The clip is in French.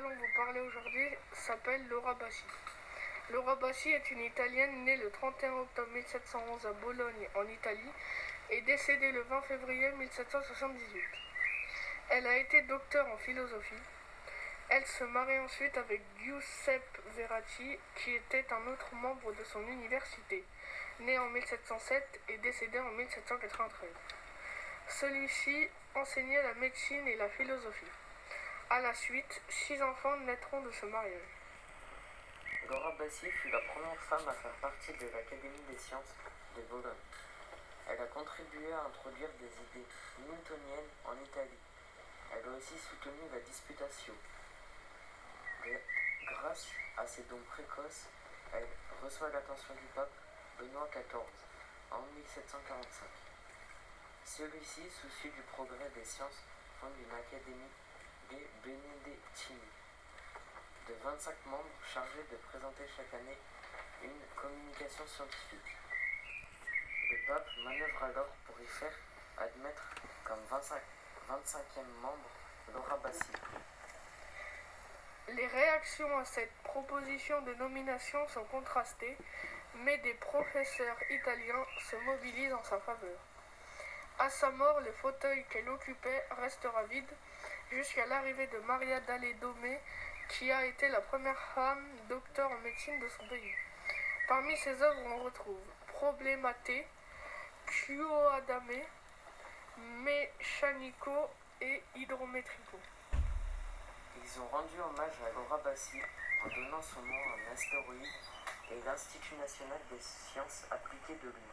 vous parler aujourd'hui s'appelle Laura Bassi. Laura Bassi est une Italienne née le 31 octobre 1711 à Bologne, en Italie, et décédée le 20 février 1778. Elle a été docteur en philosophie. Elle se marie ensuite avec Giuseppe Verratti, qui était un autre membre de son université, né en 1707 et décédé en 1793. Celui-ci enseignait la médecine et la philosophie. À la suite, six enfants naîtront de ce mariage. Laura Bassi fut la première femme à faire partie de l'Académie des sciences de Bologne. Elle a contribué à introduire des idées newtoniennes en Italie. Elle a aussi soutenu la disputation. Grâce à ses dons précoces, elle reçoit l'attention du pape Benoît XIV en 1745. Celui-ci, soucieux du progrès des sciences, fonde une académie des Benedettini de 25 membres chargés de présenter chaque année une communication scientifique. Le pape manœuvre alors pour y faire admettre comme 25, 25e membre Laura Bassi. Les réactions à cette proposition de nomination sont contrastées, mais des professeurs italiens se mobilisent en sa faveur. À sa mort, le fauteuil qu'elle occupait restera vide jusqu'à l'arrivée de Maria Dalle Dome, qui a été la première femme docteur en médecine de son pays. Parmi ses œuvres, on retrouve Problemate, Adame, Mechanico et Hydrometrico. Ils ont rendu hommage à Laura Bassi en donnant son nom à un astéroïde et l'Institut national des sciences appliquées de lui.